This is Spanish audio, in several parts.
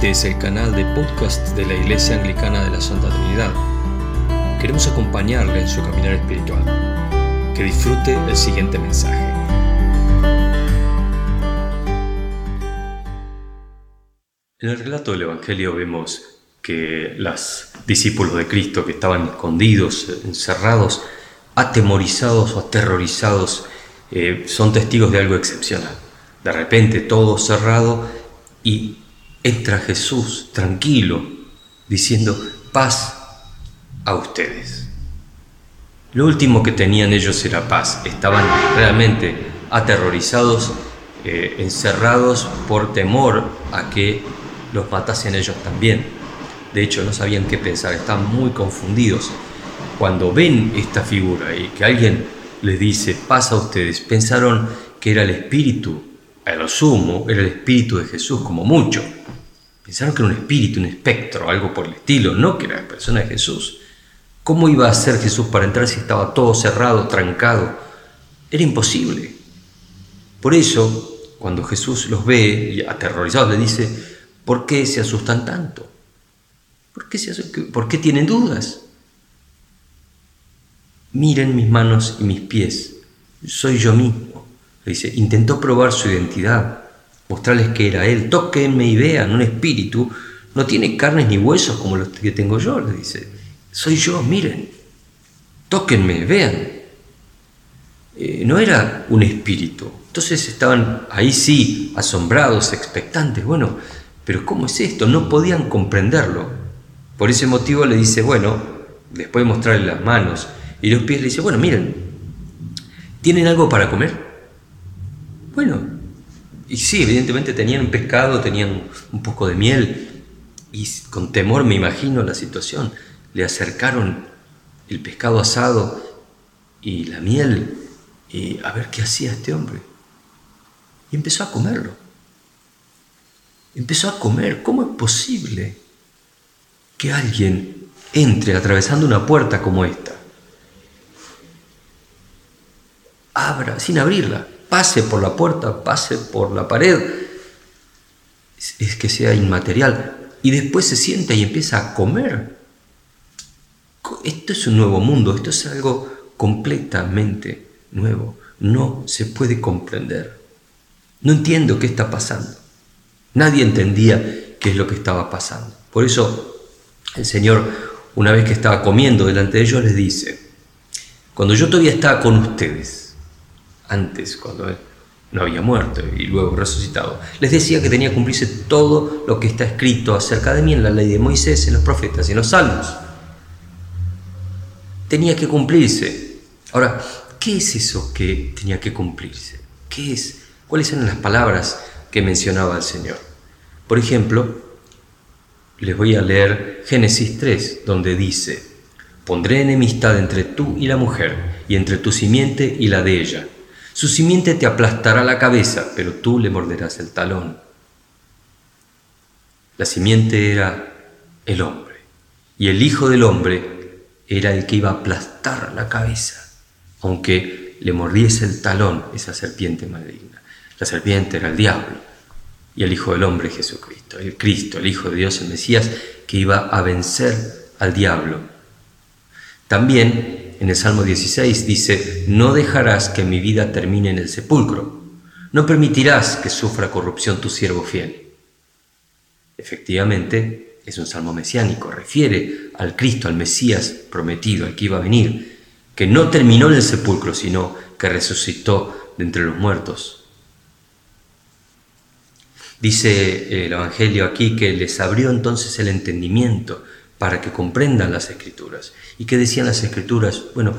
Este es el canal de podcast de la Iglesia Anglicana de la Santa Trinidad. Queremos acompañarle en su caminar espiritual. Que disfrute el siguiente mensaje. En el relato del Evangelio vemos que los discípulos de Cristo que estaban escondidos, encerrados, atemorizados o aterrorizados, eh, son testigos de algo excepcional. De repente todo cerrado y entra Jesús tranquilo, diciendo, paz a ustedes. Lo último que tenían ellos era paz. Estaban realmente aterrorizados, eh, encerrados por temor a que los matasen ellos también. De hecho, no sabían qué pensar, estaban muy confundidos. Cuando ven esta figura y que alguien les dice, paz a ustedes, pensaron que era el espíritu, a lo sumo, era el espíritu de Jesús, como mucho. Pensaron que era un espíritu, un espectro, algo por el estilo, no que era la persona de Jesús. ¿Cómo iba a ser Jesús para entrar si estaba todo cerrado, trancado? Era imposible. Por eso, cuando Jesús los ve y aterrorizados, le dice, ¿por qué se asustan tanto? ¿Por qué, ¿Por qué tienen dudas? Miren mis manos y mis pies, soy yo mismo. Dice, intentó probar su identidad, mostrarles que era Él. Tóquenme y vean, un espíritu no tiene carnes ni huesos como los que tengo yo, le dice. Soy yo, miren. Tóquenme, vean. Eh, no era un espíritu. Entonces estaban ahí sí, asombrados, expectantes. Bueno, pero ¿cómo es esto? No podían comprenderlo. Por ese motivo le dice, bueno, después de mostrarle las manos y los pies, le dice, bueno, miren, ¿tienen algo para comer? Bueno, y sí, evidentemente tenían pescado, tenían un poco de miel y con temor me imagino la situación. Le acercaron el pescado asado y la miel y a ver qué hacía este hombre. Y empezó a comerlo. Empezó a comer. ¿Cómo es posible que alguien entre atravesando una puerta como esta? Abra, sin abrirla, pase por la puerta, pase por la pared, es que sea inmaterial. Y después se sienta y empieza a comer. Esto es un nuevo mundo, esto es algo completamente nuevo. No se puede comprender. No entiendo qué está pasando. Nadie entendía qué es lo que estaba pasando. Por eso el Señor, una vez que estaba comiendo delante de ellos, les dice, cuando yo todavía estaba con ustedes, antes, cuando él no había muerto y luego resucitado, les decía que tenía que cumplirse todo lo que está escrito acerca de mí en la ley de Moisés, en los profetas y en los salmos. Tenía que cumplirse. Ahora, ¿qué es eso que tenía que cumplirse? ¿Qué es? ¿Cuáles eran las palabras que mencionaba el Señor? Por ejemplo, les voy a leer Génesis 3, donde dice, pondré enemistad entre tú y la mujer, y entre tu simiente y la de ella su simiente te aplastará la cabeza, pero tú le morderás el talón. La simiente era el hombre, y el Hijo del Hombre era el que iba a aplastar la cabeza, aunque le mordiese el talón esa serpiente maligna. La serpiente era el diablo, y el Hijo del Hombre Jesucristo, el Cristo, el Hijo de Dios, el Mesías, que iba a vencer al diablo. También en el Salmo 16 dice, no dejarás que mi vida termine en el sepulcro, no permitirás que sufra corrupción tu siervo fiel. Efectivamente, es un salmo mesiánico, refiere al Cristo, al Mesías prometido, al que iba a venir, que no terminó en el sepulcro, sino que resucitó de entre los muertos. Dice el Evangelio aquí que les abrió entonces el entendimiento para que comprendan las escrituras. ¿Y qué decían las escrituras? Bueno,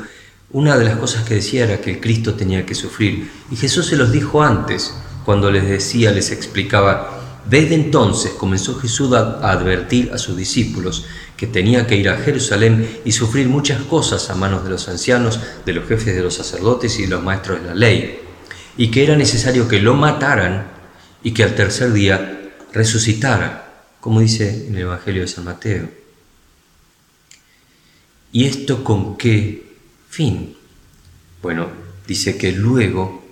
una de las cosas que decía era que el Cristo tenía que sufrir. Y Jesús se los dijo antes, cuando les decía, les explicaba, desde entonces comenzó Jesús a advertir a sus discípulos que tenía que ir a Jerusalén y sufrir muchas cosas a manos de los ancianos, de los jefes de los sacerdotes y de los maestros de la ley, y que era necesario que lo mataran y que al tercer día resucitara, como dice en el Evangelio de San Mateo. ¿Y esto con qué fin? Bueno, dice que luego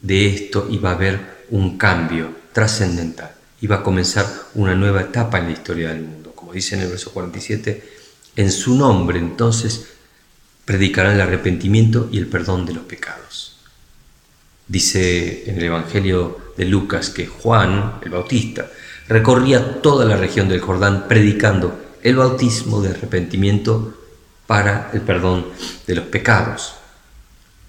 de esto iba a haber un cambio trascendental. iba a comenzar una nueva etapa en la historia del mundo. Como dice en el verso 47, en su nombre entonces predicarán el arrepentimiento y el perdón de los pecados. Dice en el Evangelio de Lucas que Juan, el Bautista, recorría toda la región del Jordán predicando el bautismo de arrepentimiento para el perdón de los pecados.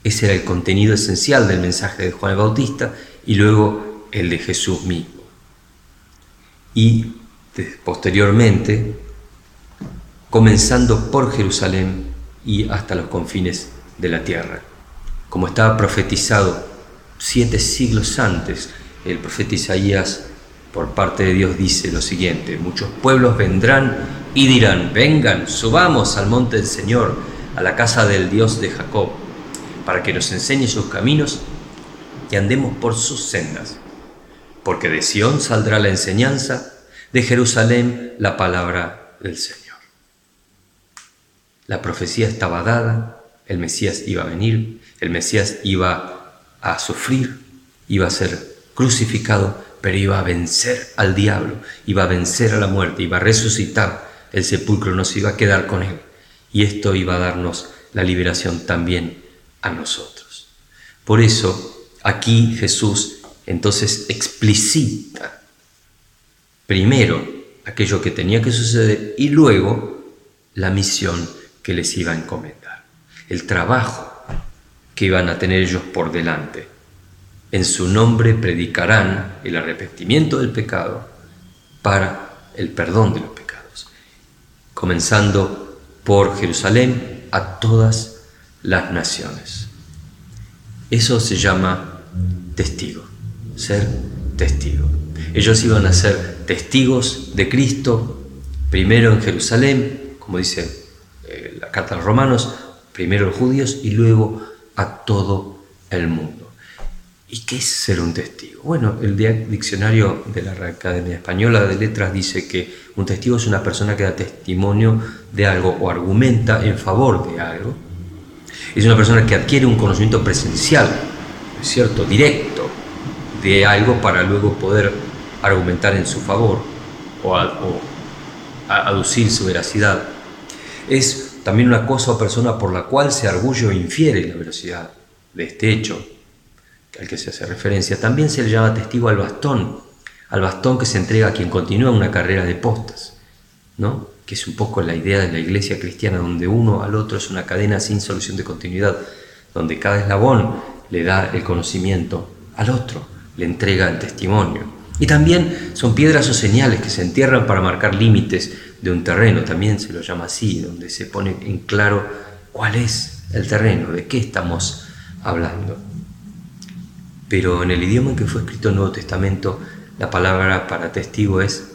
Ese era el contenido esencial del mensaje de Juan el Bautista y luego el de Jesús mismo. Y posteriormente, comenzando por Jerusalén y hasta los confines de la tierra. Como estaba profetizado siete siglos antes, el profeta Isaías por parte de Dios dice lo siguiente, muchos pueblos vendrán y dirán, vengan, subamos al monte del Señor, a la casa del Dios de Jacob, para que nos enseñe sus caminos y andemos por sus sendas. Porque de Sión saldrá la enseñanza, de Jerusalén la palabra del Señor. La profecía estaba dada, el Mesías iba a venir, el Mesías iba a sufrir, iba a ser crucificado, pero iba a vencer al diablo, iba a vencer a la muerte, iba a resucitar, el sepulcro no se iba a quedar con él. Y esto iba a darnos la liberación también a nosotros. Por eso aquí Jesús entonces explicita primero aquello que tenía que suceder y luego la misión que les iba a encomendar, el trabajo que iban a tener ellos por delante. En su nombre predicarán el arrepentimiento del pecado para el perdón de los pecados, comenzando por Jerusalén a todas las naciones. Eso se llama testigo, ser testigo. Ellos iban a ser testigos de Cristo, primero en Jerusalén, como dice eh, la carta a los romanos, primero los judíos y luego a todo el mundo. ¿Y qué es ser un testigo? Bueno, el diccionario de la Academia Española de Letras dice que un testigo es una persona que da testimonio de algo o argumenta en favor de algo. Es una persona que adquiere un conocimiento presencial, ¿es cierto?, directo de algo para luego poder argumentar en su favor o, aducir su veracidad. Es también una cosa o persona por la cual se arguye o infiere la veracidad de este hecho al que se hace referencia, también se le llama testigo al bastón, al bastón que se entrega a quien continúa una carrera de postas, ¿no? que es un poco la idea de la iglesia cristiana, donde uno al otro es una cadena sin solución de continuidad, donde cada eslabón le da el conocimiento al otro, le entrega el testimonio. Y también son piedras o señales que se entierran para marcar límites de un terreno, también se lo llama así, donde se pone en claro cuál es el terreno, de qué estamos hablando pero en el idioma en que fue escrito el Nuevo Testamento, la palabra para testigo es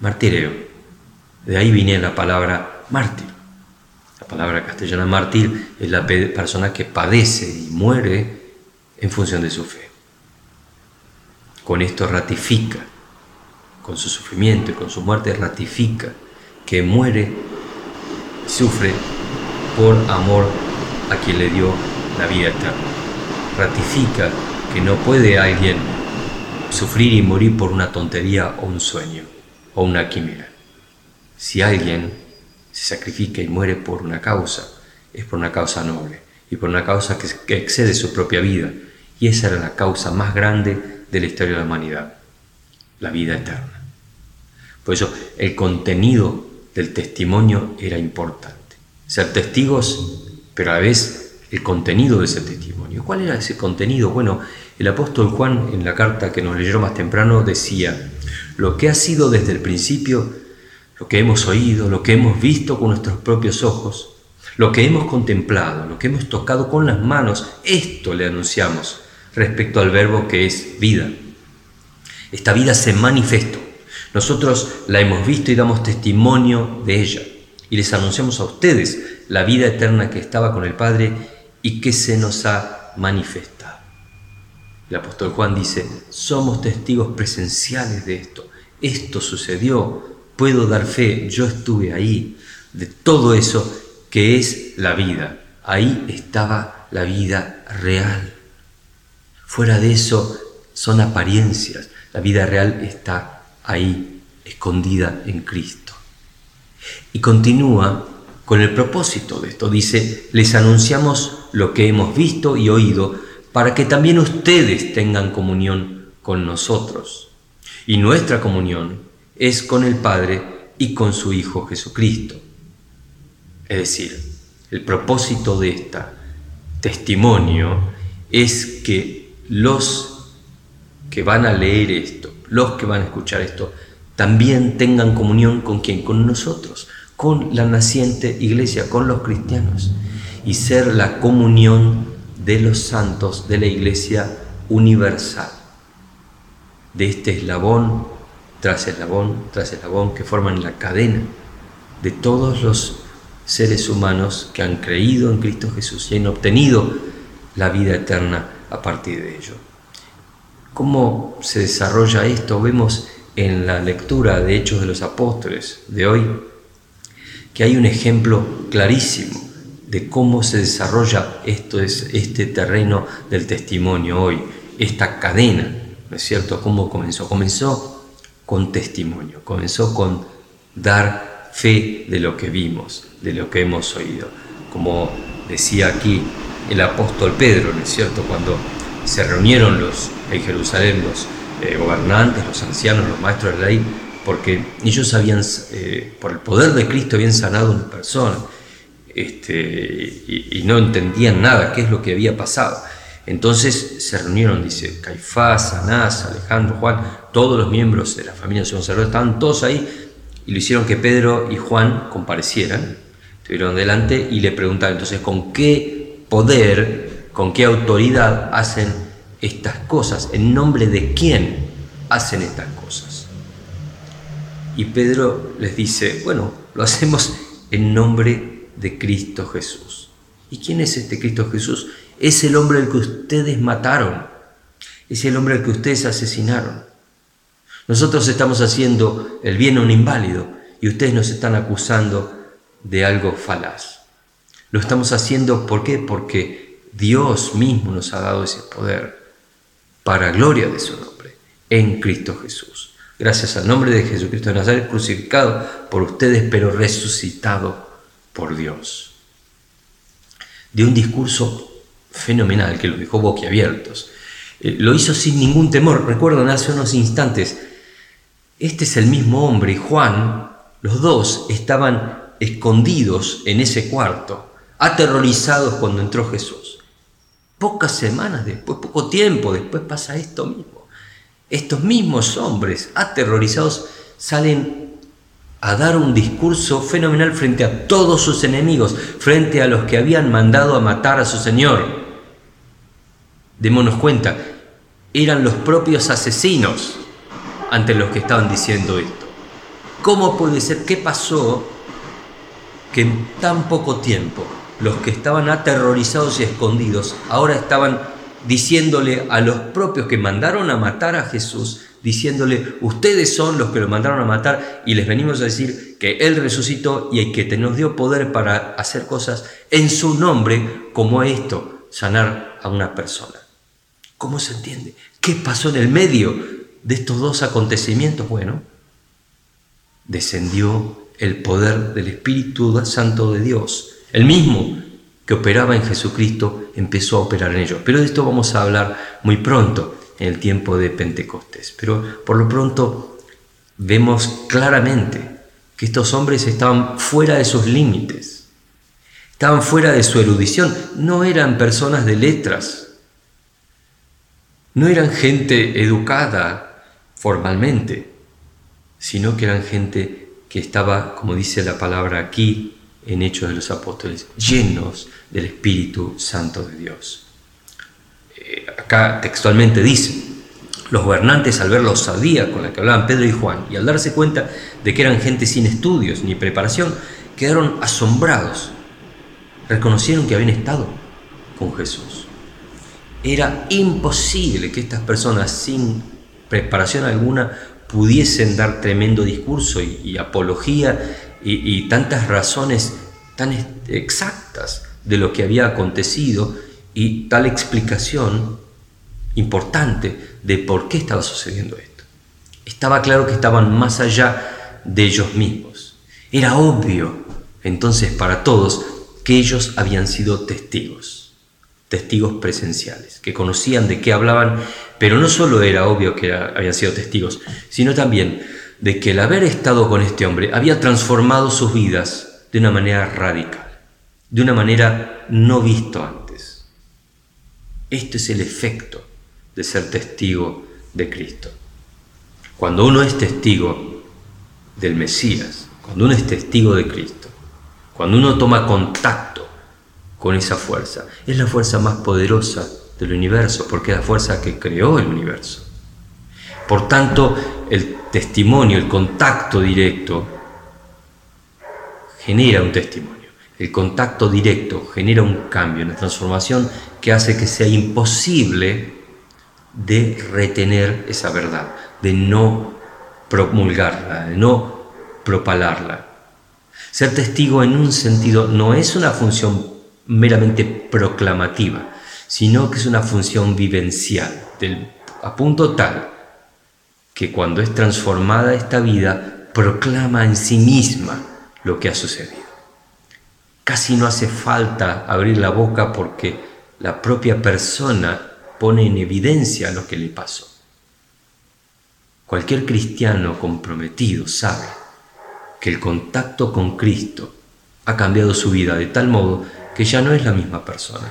martireo. De ahí viene la palabra mártir. La palabra castellana mártir es la persona que padece y muere en función de su fe. Con esto ratifica, con su sufrimiento y con su muerte ratifica que muere sufre por amor a quien le dio la vida eterna. Ratifica que no puede alguien sufrir y morir por una tontería o un sueño o una quimera. Si alguien se sacrifica y muere por una causa, es por una causa noble y por una causa que, excede su propia vida. Y esa era la causa más grande de la historia de la humanidad, la vida eterna. Por eso el contenido del testimonio era importante. Ser testigos, pero a la vez el contenido de ese testimonio. ¿Cuál era ese contenido? Bueno, el apóstol Juan, en la carta que nos leyó más temprano, decía, lo que ha sido desde el principio, lo que hemos oído, lo que hemos visto con nuestros propios ojos, lo que hemos contemplado, lo que hemos tocado con las manos, esto le anunciamos respecto al verbo que es vida. Esta vida se manifestó. Nosotros la hemos visto y damos testimonio de ella. Y les anunciamos a ustedes la vida eterna que estaba con el Padre y que se nos ha manifestado. El apóstol Juan dice, somos testigos presenciales de esto. Esto sucedió, puedo dar fe, yo estuve ahí, de todo eso que es la vida. Ahí estaba la vida real. Fuera de eso son apariencias. La vida real está ahí, escondida en Cristo. Y continúa con el propósito de esto. Dice, les anunciamos lo que hemos visto y oído para que también ustedes tengan comunión con nosotros. Y nuestra comunión es con el Padre y con su Hijo Jesucristo. Es decir, el propósito de este testimonio es que los que van a leer esto, los que van a escuchar esto, también tengan comunión con quién, con nosotros, con la naciente iglesia, con los cristianos, y ser la comunión de los santos de la iglesia universal, de este eslabón tras eslabón tras eslabón que forman la cadena de todos los seres humanos que han creído en Cristo Jesús y han obtenido la vida eterna a partir de ello. ¿Cómo se desarrolla esto? Vemos en la lectura de Hechos de los Apóstoles de hoy que hay un ejemplo clarísimo de cómo se desarrolla esto es, este terreno del testimonio hoy, esta cadena, ¿no es cierto? ¿Cómo comenzó? Comenzó con testimonio, comenzó con dar fe de lo que vimos, de lo que hemos oído. Como decía aquí el apóstol Pedro, ¿no es cierto? Cuando se reunieron los, en Jerusalén los eh, gobernantes, los ancianos, los maestros de la ley, porque ellos habían, eh, por el poder de Cristo, habían sanado a una persona este, y, no entendían nada, qué es lo que había pasado. Entonces se reunieron, dice, Caifás, Anás, Alejandro, Juan, todos los miembros de la familia de sacerdote, estaban todos ahí y lo hicieron que Pedro y Juan comparecieran, estuvieron delante y le preguntaron entonces con qué poder, con qué autoridad hacen estas cosas, en nombre de quién hacen estas cosas. Y Pedro les dice, bueno, lo hacemos en nombre de Cristo Jesús. ¿Y quién es este Cristo Jesús? Es el hombre al que ustedes mataron, es el hombre al que ustedes asesinaron. Nosotros estamos haciendo el bien a un inválido y ustedes nos están acusando de algo falaz. Lo estamos haciendo, ¿por qué? Porque Dios mismo nos ha dado ese poder para gloria de su nombre, en Cristo Jesús. Gracias al nombre de Jesucristo de Nazaret, crucificado por ustedes, pero resucitado por Dios. De un discurso fenomenal que los dejó boquiabiertos. Eh, lo hizo sin ningún temor. Recuerdan hace unos instantes, este es el mismo hombre y Juan, los dos estaban escondidos en ese cuarto, aterrorizados cuando entró Jesús. Pocas semanas después, poco tiempo después pasa esto mismo. Estos mismos hombres aterrorizados salen a dar un discurso fenomenal frente a todos sus enemigos, frente a los que habían mandado a matar a su Señor. Démonos cuenta, eran los propios asesinos ante los que estaban diciendo esto. ¿Cómo puede ser? ¿Qué pasó que en tan poco tiempo los que estaban aterrorizados y escondidos, ahora estaban diciéndole a los propios que mandaron a matar a Jesús, diciéndole, ustedes son los que lo mandaron a matar y les venimos a decir que Él resucitó y que nos dio poder para hacer cosas en su nombre, como esto, sanar a una persona. ¿Cómo se entiende? ¿Qué pasó en el medio de estos dos acontecimientos? Bueno, descendió el poder del Espíritu Santo de Dios el mismo que operaba en Jesucristo empezó a operar en ellos. Pero de esto vamos a hablar muy pronto, en el tiempo de Pentecostés. Pero por lo pronto vemos claramente que estos hombres estaban fuera de sus límites, estaban fuera de su erudición, no eran personas de letras, no eran gente educada formalmente, sino que eran gente que estaba, como dice la palabra aquí, en Hechos de los Apóstoles, llenos del Espíritu Santo de Dios. Eh, acá textualmente dice, los gobernantes al ver la osadía con la que hablaban Pedro y Juan y al darse cuenta de que eran gente sin estudios ni preparación, quedaron asombrados. Reconocieron que habían estado con Jesús. Era imposible que estas personas sin preparación alguna pudiesen dar tremendo discurso y apología y, tantas razones tan exactas de lo que había acontecido y tal explicación importante de por qué estaba sucediendo esto. Estaba claro que estaban más allá de ellos mismos. Era obvio entonces para todos que ellos habían sido testigos, testigos presenciales, que conocían de qué hablaban, pero no solo era obvio que habían sido testigos, sino también de que el haber estado con este hombre había transformado sus vidas de una manera radical, de una manera no visto antes. Este es el efecto de ser testigo de Cristo. Cuando uno es testigo del Mesías, cuando uno es testigo de Cristo, cuando uno toma contacto con esa fuerza, es la fuerza más poderosa del universo, porque es la fuerza que creó el universo. Por tanto, el testimonio, el contacto directo, genera un testimonio. El contacto directo genera un cambio, una transformación que hace que sea imposible de retener esa verdad, de no promulgarla, de no propalarla. Ser testigo en un sentido no es una función meramente proclamativa, sino que es una función vivencial, del, a punto tal que cuando es transformada esta vida, proclama en sí misma lo que ha sucedido. Casi no hace falta abrir la boca porque la propia persona pone en evidencia lo que le pasó. Cualquier cristiano comprometido sabe que el contacto con Cristo ha cambiado su vida de tal modo que ya no es la misma persona.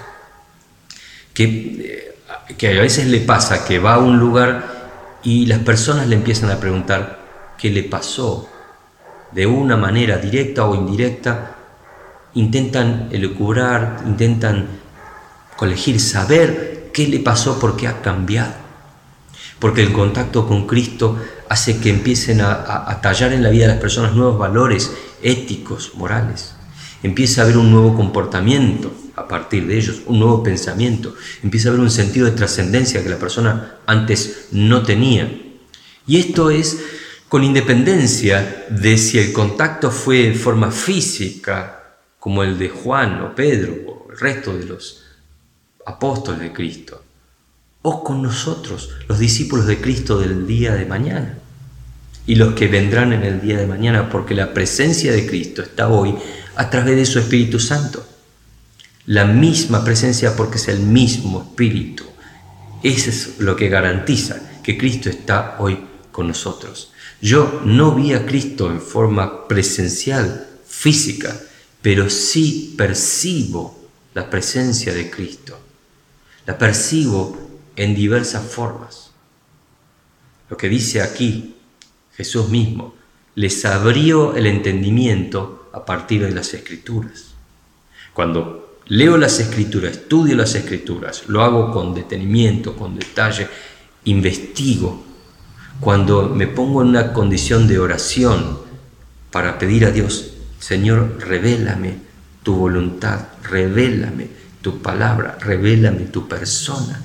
Que, eh, que a veces le pasa que va a un lugar y las personas le empiezan a preguntar qué le pasó, de una manera directa o indirecta, intentan elucubrar, intentan colegir, saber qué le pasó, porque ha cambiado. Porque el contacto con Cristo hace que empiecen a, tallar en la vida de las personas nuevos valores éticos, morales. Empieza a haber un nuevo comportamiento a partir de ellos, un nuevo pensamiento. Empieza a haber un sentido de trascendencia que la persona antes no tenía. Y esto es con independencia de si el contacto fue de forma física, como el de Juan o Pedro o el resto de los apóstoles de Cristo, o con nosotros, los discípulos de Cristo del día de mañana, y los que vendrán en el día de mañana, porque la presencia de Cristo está hoy a través de su Espíritu Santo. La misma presencia porque es el mismo Espíritu. Eso es lo que garantiza que Cristo está hoy con nosotros. Yo no vi a Cristo en forma presencial, física, pero sí percibo la presencia de Cristo. La percibo en diversas formas. Lo que dice aquí Jesús mismo, les abrió el entendimiento a partir de las escrituras. Cuando leo las escrituras, estudio las escrituras, lo hago con detenimiento, con detalle, investigo, cuando me pongo en una condición de oración para pedir a Dios, Señor, revélame tu voluntad, revélame tu palabra, revélame tu persona.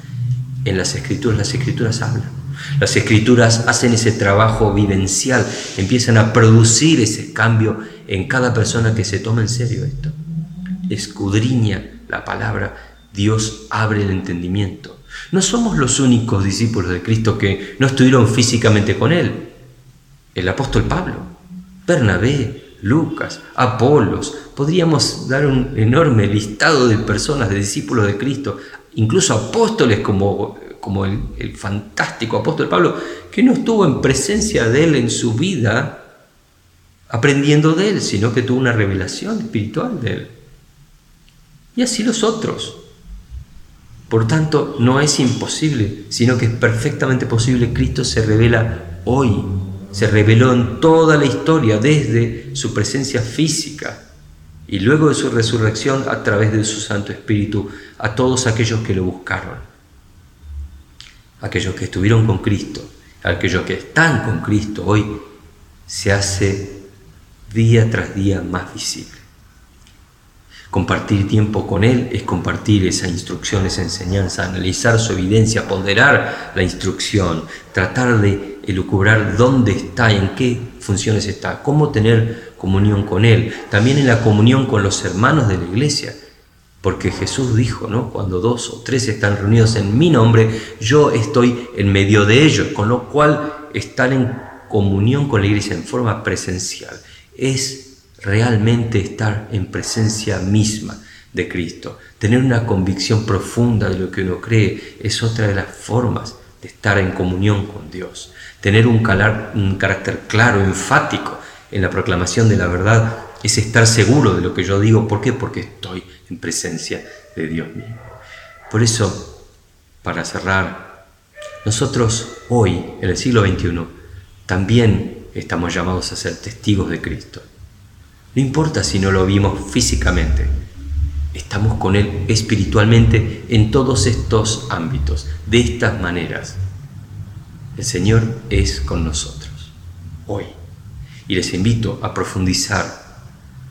En las escrituras, las escrituras hablan. Las escrituras hacen ese trabajo vivencial, empiezan a producir ese cambio en cada persona que se toma en serio esto. Escudriña la palabra, Dios abre el entendimiento. No somos los únicos discípulos de Cristo que no estuvieron físicamente con Él. El apóstol Pablo, Bernabé, Lucas, Apolos, podríamos dar un enorme listado de personas, de discípulos de Cristo, incluso apóstoles como, como el, el fantástico apóstol Pablo, que no estuvo en presencia de Él en su vida aprendiendo de Él, sino que tuvo una revelación espiritual de Él. Y así los otros. Por tanto, no es imposible, sino que es perfectamente posible. Cristo se revela hoy, se reveló en toda la historia, desde su presencia física y luego de su resurrección a través de su Santo Espíritu a todos aquellos que lo buscaron, aquellos que estuvieron con Cristo, aquellos que están con Cristo hoy, se hace día tras día más visible. Compartir tiempo con Él es compartir esa instrucción, esa enseñanza, analizar su evidencia, ponderar la instrucción, tratar de elucubrar dónde está, en qué funciones está, cómo tener comunión con Él, también en la comunión con los hermanos de la iglesia. Porque Jesús dijo, ¿no? Cuando dos o tres están reunidos en mi nombre, yo estoy en medio de ellos, con lo cual estar en comunión con la iglesia en forma presencial. Es realmente estar en presencia misma de Cristo. Tener una convicción profunda de lo que uno cree es otra de las formas de estar en comunión con Dios. Tener un, carácter claro, enfático en la proclamación de la verdad es estar seguro de lo que yo digo. ¿Por qué? Porque estoy en presencia de Dios mismo. Por eso, para cerrar, nosotros hoy, en el siglo XXI, también estamos llamados a ser testigos de Cristo. No importa si no lo vimos físicamente, estamos con Él espiritualmente en todos estos ámbitos, de estas maneras. El Señor es con nosotros hoy. Y les invito a profundizar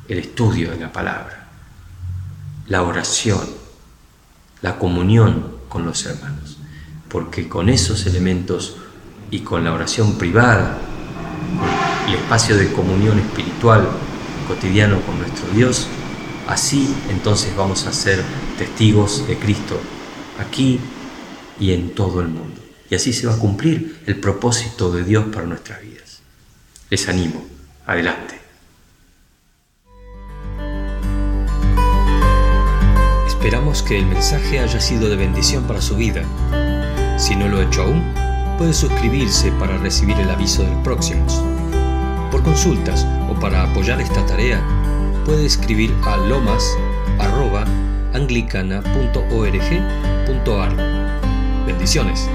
el estudio de la palabra, la oración, la comunión con los hermanos, porque con esos elementos y con la oración privada, el espacio de comunión espiritual cotidiano con nuestro Dios, así entonces vamos a ser testigos de Cristo aquí y en todo el mundo. Y así se va a cumplir el propósito de Dios para nuestras vidas. Les animo, adelante. Esperamos que el mensaje haya sido de bendición para su vida. Si no lo ha hecho aún, puede suscribirse para recibir el aviso del próximo. Por consultas o para apoyar esta tarea, puede escribir a lomas.anglicana.org.ar. Bendiciones.